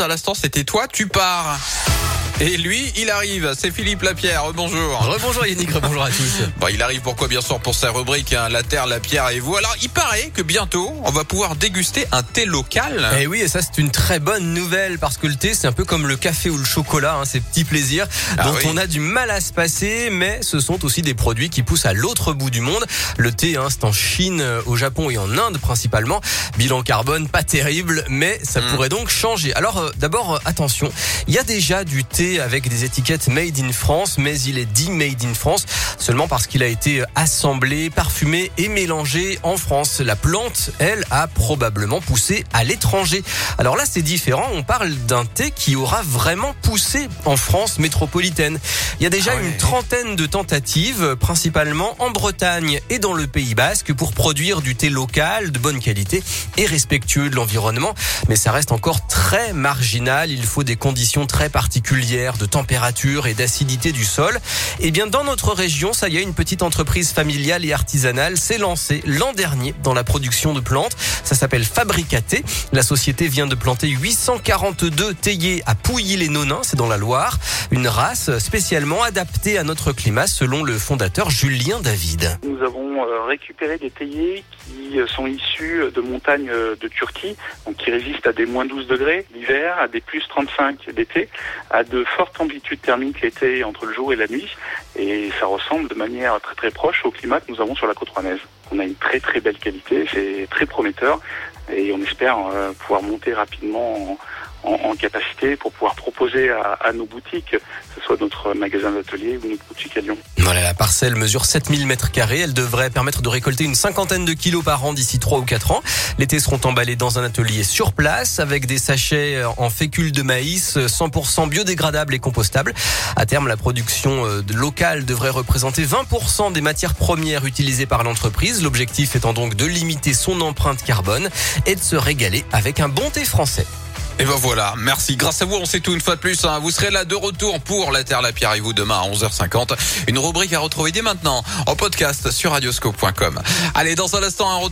À l'instant, c'était toi, tu pars. Et lui, il arrive. C'est Philippe Lapierre. Bonjour. Rebonjour Yannick, rebonjour à tous. Bon, il arrive pourquoi bien sûr pour sa rubrique hein, La Terre, la Pierre et vous. Alors, il paraît que bientôt, on va pouvoir déguster un thé local. Et oui, et ça c'est une très bonne nouvelle parce que le thé c'est un peu comme le café ou le chocolat, hein, ces petits plaisirs Ah dont oui. on a du mal à se passer, mais ce sont aussi des produits qui poussent à l'autre bout du monde. Le thé, hein, c'est en Chine, euh, au Japon et en Inde principalement. Bilan carbone pas terrible, mais ça Mm. pourrait donc changer. Alors euh, d'abord euh, attention, il y a déjà du thé avec des étiquettes made in France, mais il est dit made in France seulement parce qu'il a été assemblé, parfumé et mélangé en France. La plante, elle, a probablement poussé à l'étranger. Alors là, c'est différent. On parle d'un thé qui aura vraiment poussé en France métropolitaine. Il y a déjà Ah ouais. une trentaine de tentatives, principalement en Bretagne et dans le Pays Basque, pour produire du thé local de bonne qualité et respectueux de l'environnement. Mais ça reste encore très marginal. Il faut des conditions très particulières de température et d'acidité du sol. Et bien, dans notre région, ça y est, une petite entreprise familiale et artisanale s'est lancée l'an dernier dans la production de plantes. Ça s'appelle Fabricaté. La société vient de planter 842 théiers à Pouilly-les-Nonins, c'est dans la Loire. Une race spécialement adaptée à notre climat, selon le fondateur Julien David. Nous avons euh, récupéré des théiers qui euh, sont issus de montagnes euh, de Turquie, donc qui résistent à des moins 12 degrés l'hiver, à des plus 35 l'été, à de fortes amplitudes thermiques l'été entre le jour et la nuit. Et ça ressemble de manière très très proche au climat que nous avons sur la côte rouennaise. On a une très très belle qualité, c'est très prometteur et on espère euh, pouvoir monter rapidement en, capacité pour pouvoir proposer à, nos boutiques, que ce soit notre magasin d'atelier ou notre boutique à Lyon. Voilà, la parcelle mesure 7000 mètres carrés. Elle devrait permettre de récolter une cinquantaine de kilos par an d'ici 3 ou 4 ans. Les thés seront emballés dans un atelier sur place avec des sachets en fécule de maïs 100% biodégradables et compostables. À terme, la production euh, locale devrait représenter 20% des matières premières utilisées par l'entreprise. L'objectif étant donc de limiter son empreinte carbone et de se régaler avec un bon thé français. Et ben voilà, merci. Grâce à vous, on sait tout une fois de plus. hein. Vous serez là de retour pour La Terre, la Pierre et vous demain à 11h50. Une rubrique à retrouver dès maintenant en podcast sur radioscope.com. Allez, dans un instant, un retour